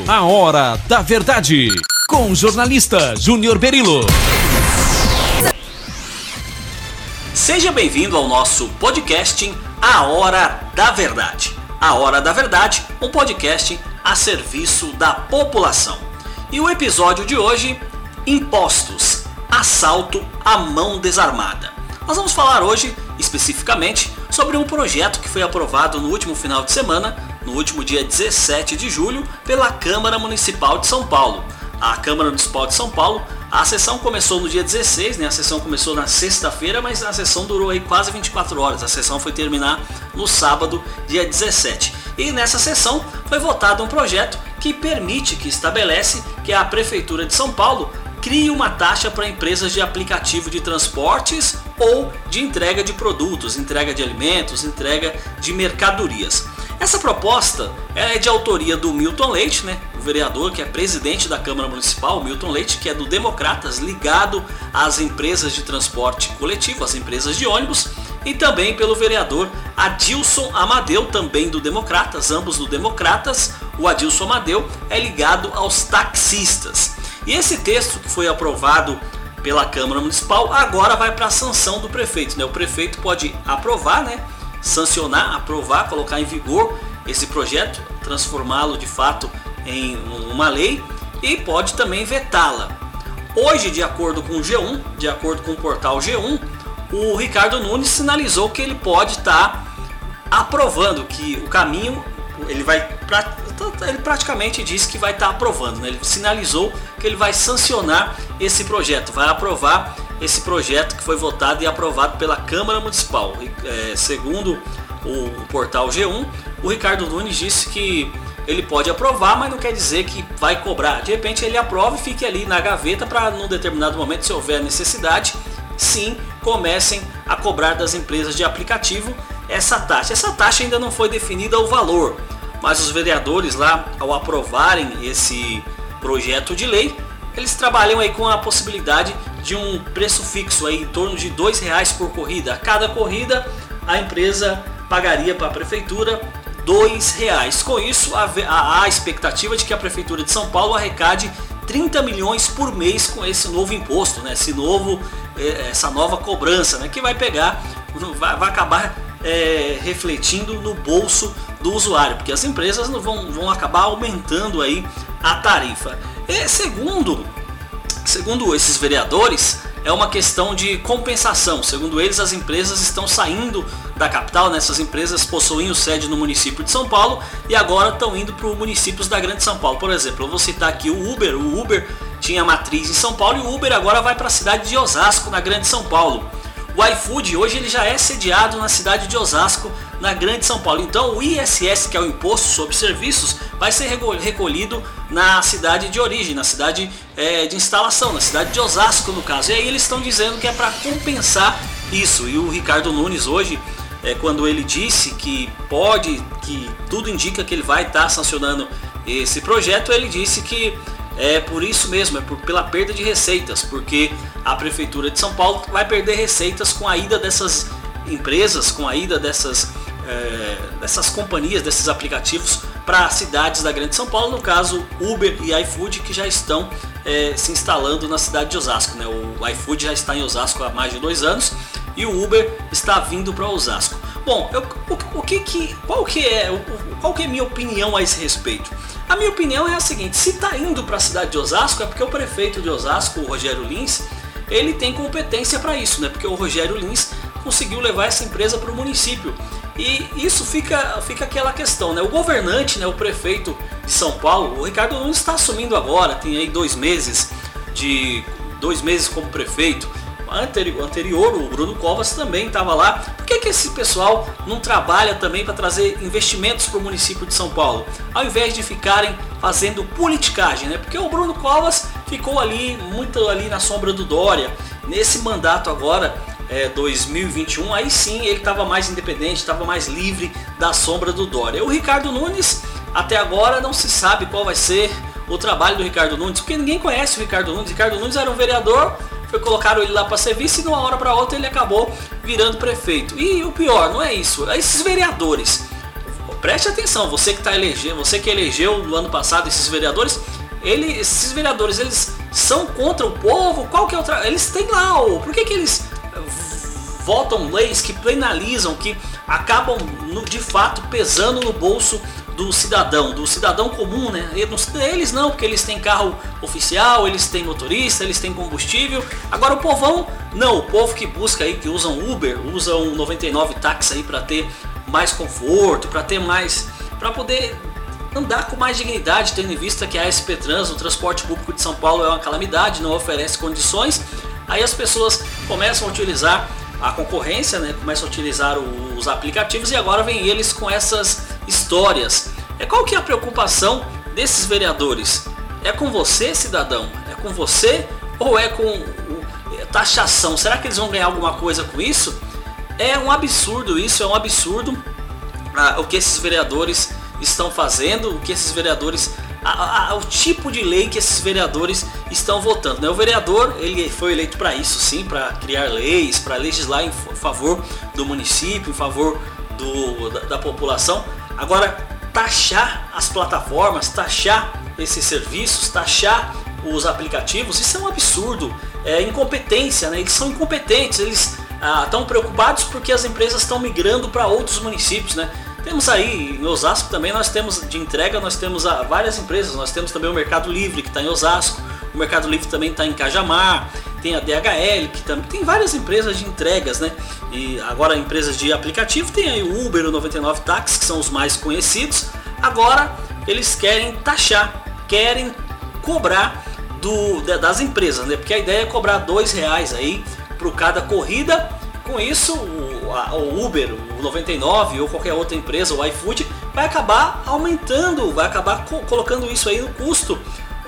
A Hora da Verdade, com o jornalista Júnior Berilo. Seja bem-vindo ao nosso podcast A Hora da Verdade. A Hora da Verdade, um podcast a serviço da população. E o episódio de hoje, Impostos, assalto à mão desarmada. Nós vamos falar hoje especificamente sobre um projeto que foi aprovado no último final de semana, no último dia 17 de julho, pela Câmara Municipal de São Paulo. A Câmara Municipal de São Paulo, a sessão começou no dia 16, né? A sessão começou na sexta-feira, mas a sessão durou aí quase 24 horas. A sessão foi terminar no sábado, dia 17. E nessa sessão foi votado um projeto que permite, que estabelece que a Prefeitura de São Paulo crie uma taxa para empresas de aplicativo de transportes ou de entrega de produtos, entrega de alimentos, entrega de mercadorias. Essa proposta é de autoria do Milton Leite, né, o vereador que é presidente da Câmara Municipal, Milton Leite, que é do Democratas, ligado às empresas de transporte coletivo, às empresas de ônibus, e também pelo vereador Adilson Amadeu, também do Democratas, ambos do Democratas. O Adilson Amadeu é ligado aos taxistas. E esse texto que foi aprovado pela Câmara Municipal agora vai para a sanção do prefeito. Né? O prefeito pode aprovar, né? Sancionar, aprovar, colocar em vigor esse projeto, transformá-lo de fato em uma lei e pode também vetá-la. Hoje, de acordo com o G1, de acordo com o portal G1, o Ricardo Nunes sinalizou que ele pode estar tá aprovando que o caminho ele vai ele praticamente disse que vai estar tá aprovando, né? ele sinalizou que ele vai sancionar esse projeto, vai aprovar esse projeto que foi votado e aprovado pela Câmara Municipal. É, segundo o, portal G1, o Ricardo Nunes disse que ele pode aprovar, mas não quer dizer que vai cobrar. De repente ele aprova e fique ali na gaveta para num determinado momento, se houver necessidade, sim, comecem a cobrar das empresas de aplicativo essa taxa. Essa taxa ainda não foi definida o valor, mas os vereadores lá, ao aprovarem esse projeto de lei, eles trabalham aí com a possibilidade de um preço fixo aí em torno de dois reais por corrida. A cada corrida a empresa pagaria para a prefeitura dois reais. Com isso há a expectativa de que a prefeitura de São Paulo arrecade 30 milhões por mês com esse novo imposto, né? Esse novo, é, essa nova cobrança, né? Que vai pegar, vai, acabar é, refletindo no bolso do usuário, porque as empresas vão, vão acabar aumentando aí a tarifa. E segundo, segundo esses vereadores, é uma questão de compensação. Segundo eles, as empresas estão saindo da capital, né? essas empresas possuíam sede no município de São Paulo e agora estão indo para os municípios da Grande São Paulo. Por exemplo, eu vou citar aqui o Uber. O Uber tinha matriz em São Paulo e o Uber agora vai para a cidade de Osasco, na Grande São Paulo. O iFood hoje ele já é sediado na cidade de Osasco, na Grande São Paulo. Então o ISS, que é o Imposto sobre Serviços, vai ser recolhido na cidade de origem, na cidade é, de instalação, na cidade de Osasco no caso. E aí eles estão dizendo que é para compensar isso. E o Ricardo Nunes hoje, é, quando ele disse que pode, que tudo indica que ele vai estar tá sancionando esse projeto, ele disse que é por isso mesmo, é por, pela perda de receitas, porque a Prefeitura de São Paulo vai perder receitas com a ida dessas empresas, com a ida dessas, é, dessas companhias, desses aplicativos para cidades da Grande São Paulo, no caso Uber e iFood, que já estão é, se instalando na cidade de Osasco. Né? O iFood já está em Osasco há mais de dois anos e o Uber está vindo para Osasco. Bom, eu, o, o, que que, qual que é, o, qual que é minha opinião a esse respeito? A minha opinião é a seguinte: se está indo para a cidade de Osasco é porque o prefeito de Osasco, o Rogério Lins, ele tem competência para isso, né? Porque o Rogério Lins conseguiu levar essa empresa para o município. E isso fica, fica aquela questão, né? O governante, né, o prefeito de São Paulo, o Ricardo Nunes está assumindo agora, tem aí dois meses de dois meses como prefeito. Anterior, anterior o Bruno Covas também estava lá. Por que, que esse pessoal não trabalha também para trazer investimentos para o município de São Paulo? Ao invés de ficarem fazendo politicagem, né? Porque o Bruno Covas ficou ali, muito ali na sombra do Dória. Nesse mandato agora, é, 2021, aí sim ele estava mais independente, estava mais livre da sombra do Dória. O Ricardo Nunes, até agora não se sabe qual vai ser o trabalho do Ricardo Nunes, porque ninguém conhece o Ricardo Nunes. Ricardo Nunes era um vereador, foi colocaram ele lá para serviço e de uma hora para outra ele acabou virando prefeito. E o pior, não é isso, é esses vereadores. preste atenção, você que está elegendo, você que elegeu no ano passado esses vereadores, ele, esses vereadores eles são contra o povo, qual que é o tra... eles têm lá, o, por que, que eles votam leis que penalizam, que acabam de fato pesando no bolso do cidadão, do cidadão comum, né? Eles não, porque eles têm carro oficial, eles têm motorista, eles têm combustível. Agora o povão, não, o povo que busca aí, que usam Uber, usam 99 táxi aí para ter mais conforto, para ter mais, para poder andar com mais dignidade, tendo em vista que a SP Trans, o transporte público de São Paulo é uma calamidade, não oferece condições. Aí as pessoas começam a utilizar a concorrência, né, começam a utilizar os aplicativos e agora vem eles com essas histórias. É qual que é a preocupação desses vereadores? É com você, cidadão? É com você ou é com é, taxação? Será que eles vão ganhar alguma coisa com isso? É um absurdo isso, é um absurdo ah, o que esses vereadores estão fazendo, o que esses vereadores a, a, o tipo de lei que esses vereadores estão votando. Né? O vereador ele foi eleito para isso sim, para criar leis, para legislar em favor do município, em favor do, da, da população. Agora, taxar as plataformas, taxar esses serviços, taxar os aplicativos, isso é um absurdo, é incompetência, né? eles são incompetentes, eles estão ah, preocupados porque as empresas estão migrando para outros municípios, né? Temos aí em Osasco também, nós temos de entrega, nós temos ah, várias empresas, nós temos também o Mercado Livre que está em Osasco, o Mercado Livre também está em Cajamar, tem a DHL, que também tem várias empresas de entregas, né? E agora empresas de aplicativo, tem aí o Uber, o 99 Táxi, que são os mais conhecidos. Agora eles querem taxar, querem cobrar do, das empresas, né? Porque a ideia é cobrar dois reais aí por cada corrida. Com isso, o Uber, o 99 ou qualquer outra empresa, o iFood, vai acabar aumentando, vai acabar co colocando isso aí no custo.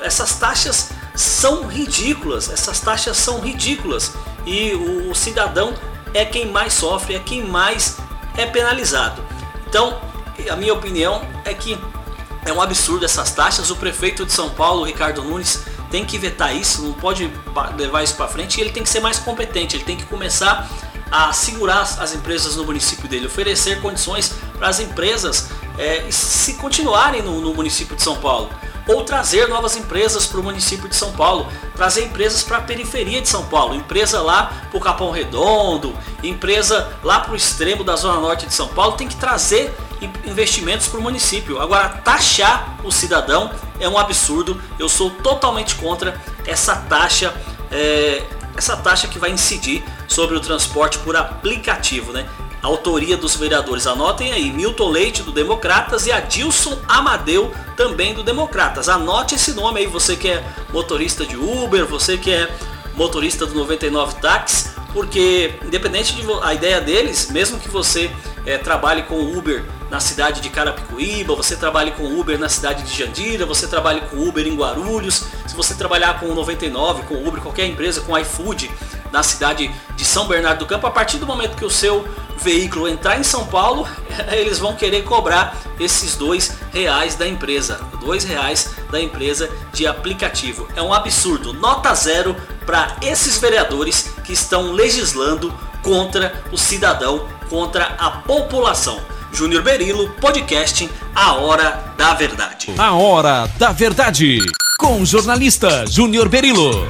Essas taxas são ridículas, essas taxas são ridículas e o, o cidadão é quem mais sofre, é quem mais é penalizado. Então, a minha opinião é que é um absurdo essas taxas. O prefeito de São Paulo, Ricardo Nunes, tem que vetar isso, não pode levar isso para frente e ele tem que ser mais competente, ele tem que começar a segurar as empresas no município dele, oferecer condições para as empresas é, se continuarem no, no município de São Paulo ou trazer novas empresas para o município de São Paulo, trazer empresas para a periferia de São Paulo, empresa lá para o Capão Redondo, empresa lá para o extremo da zona norte de São Paulo, tem que trazer investimentos para o município. Agora, taxar o cidadão é um absurdo. Eu sou totalmente contra essa taxa, é, essa taxa que vai incidir sobre o transporte por aplicativo, né? Autoria dos vereadores, anotem aí, Milton Leite do Democratas e Adilson Amadeu também do Democratas. Anote esse nome aí, você que é motorista de Uber, você que é motorista do 99 Táxi, porque independente de a ideia deles, mesmo que você é, trabalhe com Uber na cidade de Carapicuíba, você trabalhe com Uber na cidade de Jandira, você trabalhe com Uber em Guarulhos, se você trabalhar com o 99, com Uber, qualquer empresa, com iFood na cidade de São Bernardo do Campo, a partir do momento que o seu veículo entrar em São Paulo, eles vão querer cobrar esses dois reais da empresa, dois reais da empresa de aplicativo. É um absurdo. Nota zero para esses vereadores que estão legislando contra o cidadão, contra a população. Júnior Berilo, podcast A Hora da Verdade. A Hora da Verdade, com o jornalista Júnior Berilo.